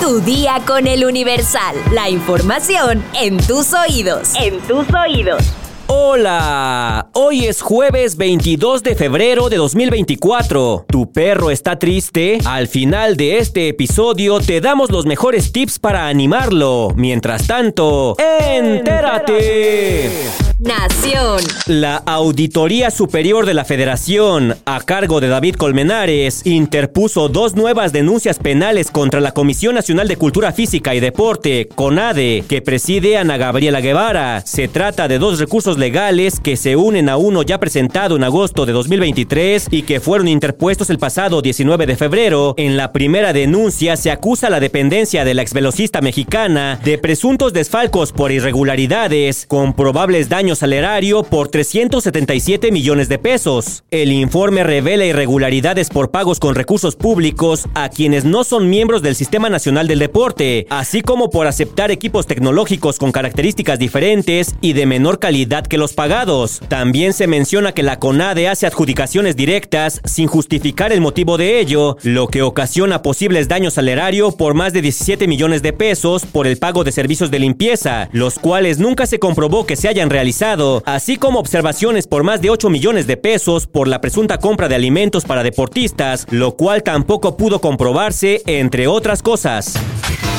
Tu día con el Universal. La información en tus oídos. En tus oídos. Hola, hoy es jueves 22 de febrero de 2024. ¿Tu perro está triste? Al final de este episodio te damos los mejores tips para animarlo. Mientras tanto, entérate. Nación. La Auditoría Superior de la Federación, a cargo de David Colmenares, interpuso dos nuevas denuncias penales contra la Comisión Nacional de Cultura Física y Deporte, CONADE, que preside Ana Gabriela Guevara. Se trata de dos recursos legales que se unen a uno ya presentado en agosto de 2023 y que fueron interpuestos el pasado 19 de febrero. En la primera denuncia se acusa la dependencia de la exvelocista mexicana de presuntos desfalcos por irregularidades, con probables daños salerario por 377 millones de pesos. El informe revela irregularidades por pagos con recursos públicos a quienes no son miembros del Sistema Nacional del Deporte, así como por aceptar equipos tecnológicos con características diferentes y de menor calidad que los pagados. También se menciona que la CONADE hace adjudicaciones directas sin justificar el motivo de ello, lo que ocasiona posibles daños salerario por más de 17 millones de pesos por el pago de servicios de limpieza, los cuales nunca se comprobó que se hayan realizado así como observaciones por más de 8 millones de pesos por la presunta compra de alimentos para deportistas, lo cual tampoco pudo comprobarse, entre otras cosas.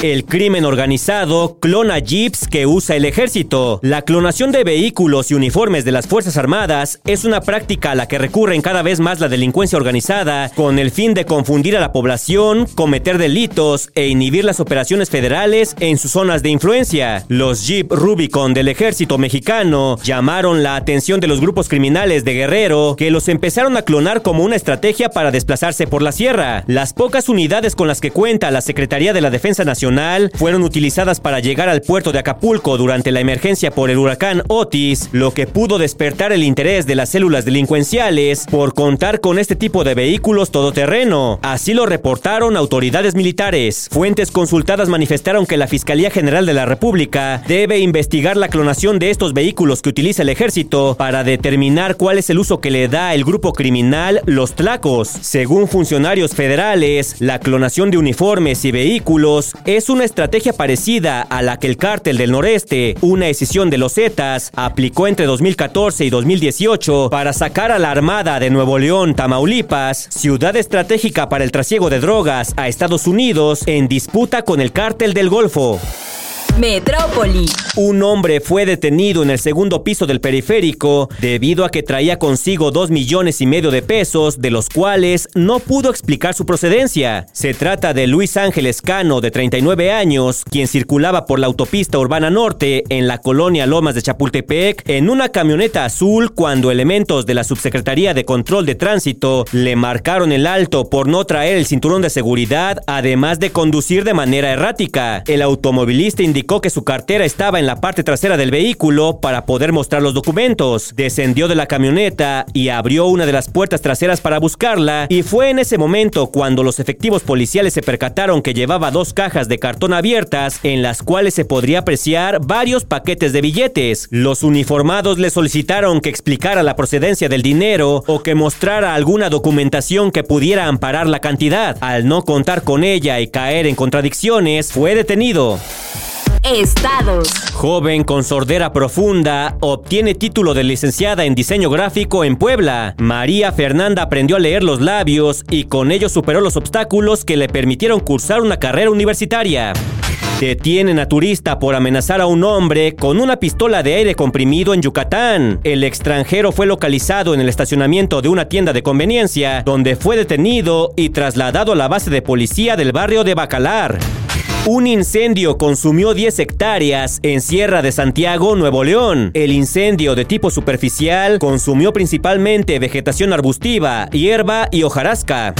El crimen organizado clona jeeps que usa el ejército. La clonación de vehículos y uniformes de las Fuerzas Armadas es una práctica a la que recurren cada vez más la delincuencia organizada con el fin de confundir a la población, cometer delitos e inhibir las operaciones federales en sus zonas de influencia. Los Jeep Rubicon del ejército mexicano llamaron la atención de los grupos criminales de Guerrero que los empezaron a clonar como una estrategia para desplazarse por la sierra. Las pocas unidades con las que cuenta la Secretaría de la Defensa Nacional fueron utilizadas para llegar al puerto de Acapulco durante la emergencia por el huracán Otis, lo que pudo despertar el interés de las células delincuenciales por contar con este tipo de vehículos todoterreno. Así lo reportaron autoridades militares. Fuentes consultadas manifestaron que la Fiscalía General de la República debe investigar la clonación de estos vehículos que utiliza el ejército para determinar cuál es el uso que le da el grupo criminal Los Tlacos. Según funcionarios federales, la clonación de uniformes y vehículos es es una estrategia parecida a la que el cártel del noreste, una decisión de los Zetas, aplicó entre 2014 y 2018 para sacar a la Armada de Nuevo León, Tamaulipas, ciudad estratégica para el trasiego de drogas a Estados Unidos, en disputa con el cártel del Golfo. Metrópoli. Un hombre fue detenido en el segundo piso del periférico debido a que traía consigo dos millones y medio de pesos, de los cuales no pudo explicar su procedencia. Se trata de Luis Ángel Escano, de 39 años, quien circulaba por la autopista urbana norte en la colonia Lomas de Chapultepec en una camioneta azul cuando elementos de la Subsecretaría de Control de Tránsito le marcaron el alto por no traer el cinturón de seguridad, además de conducir de manera errática. El automovilista indicó que su cartera estaba en la parte trasera del vehículo para poder mostrar los documentos. Descendió de la camioneta y abrió una de las puertas traseras para buscarla y fue en ese momento cuando los efectivos policiales se percataron que llevaba dos cajas de cartón abiertas en las cuales se podría apreciar varios paquetes de billetes. Los uniformados le solicitaron que explicara la procedencia del dinero o que mostrara alguna documentación que pudiera amparar la cantidad. Al no contar con ella y caer en contradicciones, fue detenido. Estados. Joven con sordera profunda, obtiene título de licenciada en diseño gráfico en Puebla. María Fernanda aprendió a leer los labios y con ello superó los obstáculos que le permitieron cursar una carrera universitaria. Detienen a turista por amenazar a un hombre con una pistola de aire comprimido en Yucatán. El extranjero fue localizado en el estacionamiento de una tienda de conveniencia, donde fue detenido y trasladado a la base de policía del barrio de Bacalar. Un incendio consumió 10 hectáreas en Sierra de Santiago, Nuevo León. El incendio de tipo superficial consumió principalmente vegetación arbustiva, hierba y hojarasca.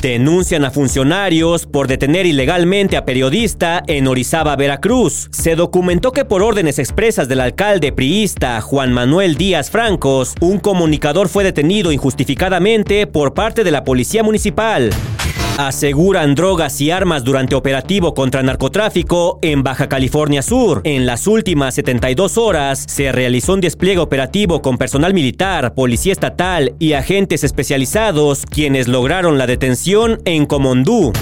Denuncian a funcionarios por detener ilegalmente a periodista en Orizaba, Veracruz. Se documentó que por órdenes expresas del alcalde priista Juan Manuel Díaz Francos, un comunicador fue detenido injustificadamente por parte de la policía municipal. Aseguran drogas y armas durante operativo contra narcotráfico en Baja California Sur. En las últimas 72 horas se realizó un despliegue operativo con personal militar, policía estatal y agentes especializados quienes lograron la detención en Comondú.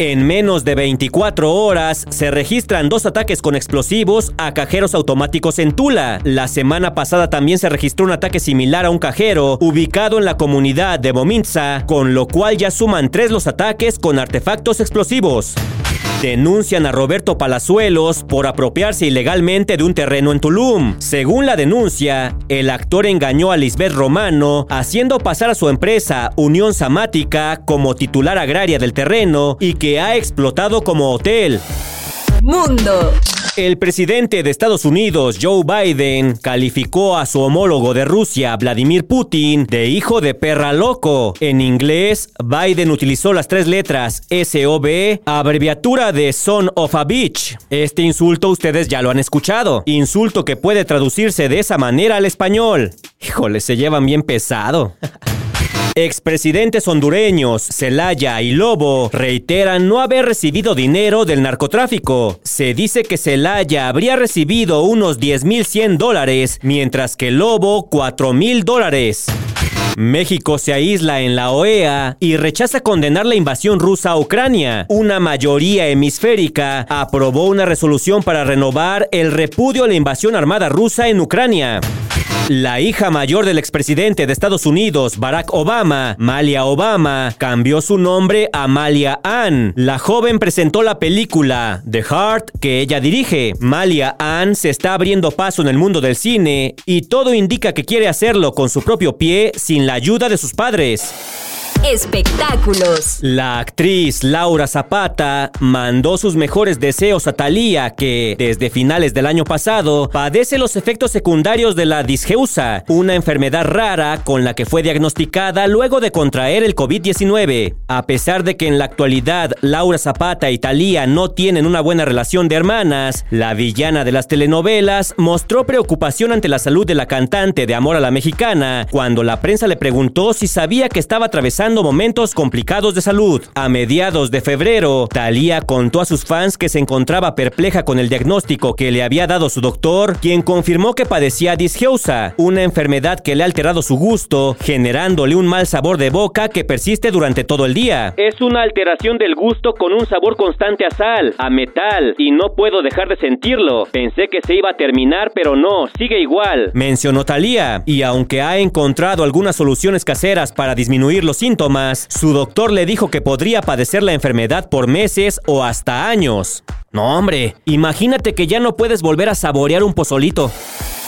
En menos de 24 horas se registran dos ataques con explosivos a cajeros automáticos en Tula. La semana pasada también se registró un ataque similar a un cajero ubicado en la comunidad de Bominza, con lo cual ya suman tres los ataques con artefactos explosivos. Denuncian a Roberto Palazuelos por apropiarse ilegalmente de un terreno en Tulum. Según la denuncia, el actor engañó a Lisbeth Romano haciendo pasar a su empresa Unión Samática como titular agraria del terreno y que ha explotado como hotel. Mundo. El presidente de Estados Unidos, Joe Biden, calificó a su homólogo de Rusia, Vladimir Putin, de hijo de perra loco. En inglés, Biden utilizó las tres letras SOB, abreviatura de Son of a Bitch. Este insulto ustedes ya lo han escuchado. Insulto que puede traducirse de esa manera al español. Híjole, se llevan bien pesado. Expresidentes hondureños, Celaya y Lobo reiteran no haber recibido dinero del narcotráfico. Se dice que Celaya habría recibido unos 10.100 dólares, mientras que Lobo 4.000 dólares. México se aísla en la OEA y rechaza condenar la invasión rusa a Ucrania. Una mayoría hemisférica aprobó una resolución para renovar el repudio a la invasión armada rusa en Ucrania. La hija mayor del expresidente de Estados Unidos, Barack Obama, Malia Obama, cambió su nombre a Malia Ann. La joven presentó la película The Heart que ella dirige. Malia Ann se está abriendo paso en el mundo del cine y todo indica que quiere hacerlo con su propio pie sin la ayuda de sus padres. Espectáculos. La actriz Laura Zapata mandó sus mejores deseos a Thalía, que desde finales del año pasado padece los efectos secundarios de la disgeusa, una enfermedad rara con la que fue diagnosticada luego de contraer el COVID-19. A pesar de que en la actualidad Laura Zapata y Thalía no tienen una buena relación de hermanas, la villana de las telenovelas mostró preocupación ante la salud de la cantante de Amor a la Mexicana cuando la prensa le preguntó si sabía que estaba atravesando momentos complicados de salud. A mediados de febrero, Thalía contó a sus fans que se encontraba perpleja con el diagnóstico que le había dado su doctor, quien confirmó que padecía disgeusa, una enfermedad que le ha alterado su gusto, generándole un mal sabor de boca que persiste durante todo el día. Es una alteración del gusto con un sabor constante a sal, a metal, y no puedo dejar de sentirlo. Pensé que se iba a terminar, pero no, sigue igual. Mencionó Thalía, y aunque ha encontrado algunas soluciones caseras para disminuir los síntomas, su doctor le dijo que podría padecer la enfermedad por meses o hasta años. No, hombre, imagínate que ya no puedes volver a saborear un pozolito.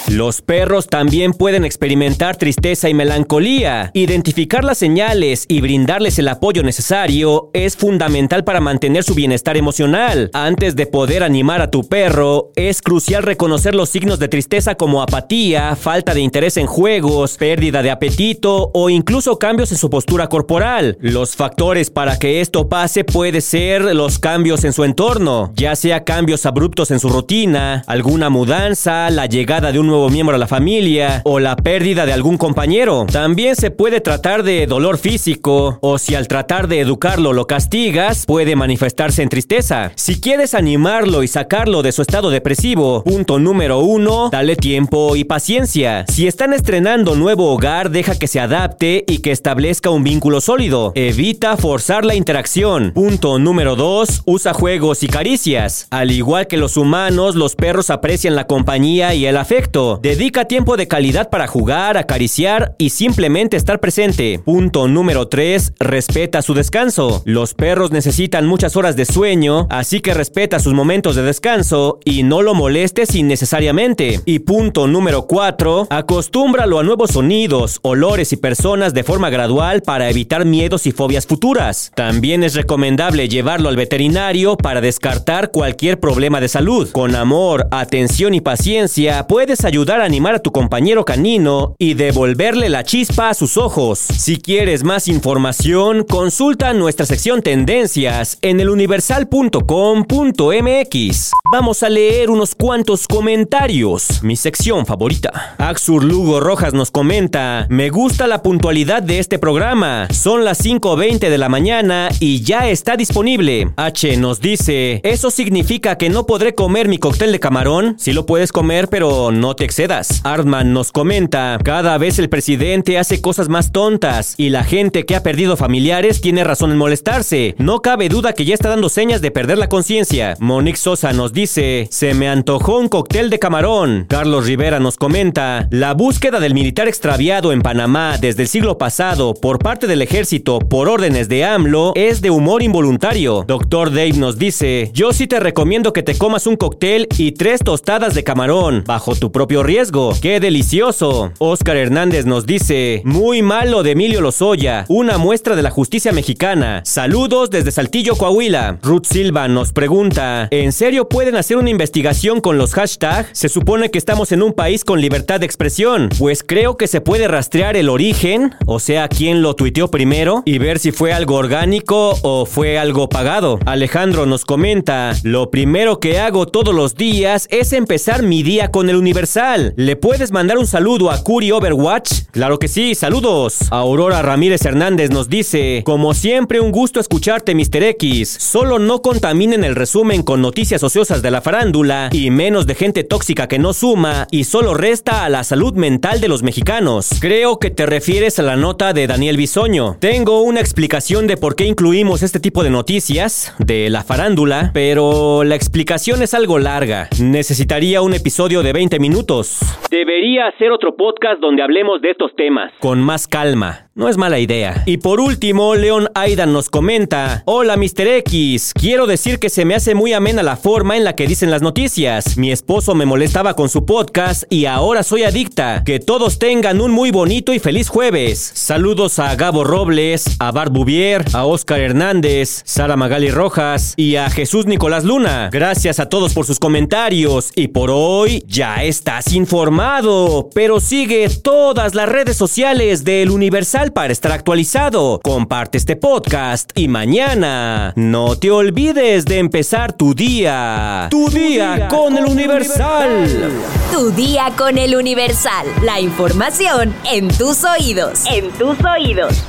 Los perros también pueden experimentar tristeza y melancolía. Identificar las señales y brindarles el apoyo necesario es fundamental para mantener su bienestar emocional. Antes de poder animar a tu perro, es crucial reconocer los signos de tristeza como apatía, falta de interés en juegos, pérdida de apetito o incluso cambios en su postura corporal. Los factores para que esto pase puede ser los cambios en su entorno, ya sea cambios abruptos en su rutina, alguna mudanza, la llegada de un nuevo miembro a la familia o la pérdida de algún compañero. También se puede tratar de dolor físico o si al tratar de educarlo lo castigas, puede manifestarse en tristeza. Si quieres animarlo y sacarlo de su estado depresivo, punto número uno, dale tiempo y paciencia. Si están estrenando nuevo hogar, deja que se adapte y que establezca un vínculo sólido. Evita forzar la interacción. Punto número dos, usa juegos y caricias. Al igual que los humanos, los perros aprecian la compañía y el afecto. Dedica tiempo de calidad para jugar, acariciar y simplemente estar presente. Punto número 3. Respeta su descanso. Los perros necesitan muchas horas de sueño, así que respeta sus momentos de descanso y no lo molestes innecesariamente. Y punto número 4. Acostúmbralo a nuevos sonidos, olores y personas de forma gradual para evitar miedos y fobias futuras. También es recomendable llevarlo al veterinario para descartar cualquier problema de salud. Con amor, atención y paciencia puedes ayudar ayudar a animar a tu compañero canino y devolverle la chispa a sus ojos. Si quieres más información, consulta nuestra sección Tendencias en eluniversal.com.mx. Vamos a leer unos cuantos comentarios. Mi sección favorita. Axur Lugo Rojas nos comenta: Me gusta la puntualidad de este programa. Son las 5:20 de la mañana y ya está disponible. H nos dice: ¿Eso significa que no podré comer mi cóctel de camarón? Sí lo puedes comer, pero no te excedas. Artman nos comenta, cada vez el presidente hace cosas más tontas y la gente que ha perdido familiares tiene razón en molestarse. No cabe duda que ya está dando señas de perder la conciencia. Monique Sosa nos dice, se me antojó un cóctel de camarón. Carlos Rivera nos comenta, la búsqueda del militar extraviado en Panamá desde el siglo pasado por parte del ejército por órdenes de AMLO es de humor involuntario. Doctor Dave nos dice, yo sí te recomiendo que te comas un cóctel y tres tostadas de camarón, bajo tu propio riesgo. ¡Qué delicioso! Oscar Hernández nos dice, muy malo de Emilio Lozoya, una muestra de la justicia mexicana. Saludos desde Saltillo, Coahuila. Ruth Silva nos pregunta, ¿en serio pueden hacer una investigación con los hashtags? Se supone que estamos en un país con libertad de expresión. Pues creo que se puede rastrear el origen, o sea, quién lo tuiteó primero, y ver si fue algo orgánico o fue algo pagado. Alejandro nos comenta, lo primero que hago todos los días es empezar mi día con el Universal. ¿Le puedes mandar un saludo a Curi Overwatch? Claro que sí, saludos. Aurora Ramírez Hernández nos dice, como siempre un gusto escucharte Mr. X, solo no contaminen el resumen con noticias ociosas de la farándula y menos de gente tóxica que no suma y solo resta a la salud mental de los mexicanos. Creo que te refieres a la nota de Daniel Bisoño. Tengo una explicación de por qué incluimos este tipo de noticias de la farándula, pero la explicación es algo larga. Necesitaría un episodio de 20 minutos. Debería hacer otro podcast donde hablemos de estos temas. Con más calma. No es mala idea. Y por último, Leon Aidan nos comenta: Hola, Mr. X. Quiero decir que se me hace muy amena la forma en la que dicen las noticias. Mi esposo me molestaba con su podcast y ahora soy adicta. Que todos tengan un muy bonito y feliz jueves. Saludos a Gabo Robles, a Bart Bouvier, a Oscar Hernández, Sara Magali Rojas y a Jesús Nicolás Luna. Gracias a todos por sus comentarios. Y por hoy ya estás informado. Pero sigue todas las redes sociales del Universal para estar actualizado. Comparte este podcast y mañana no te olvides de empezar tu día. Tu, día, con, el Universal. Tu día con el Universal. La información en tus oídos. En tus oídos.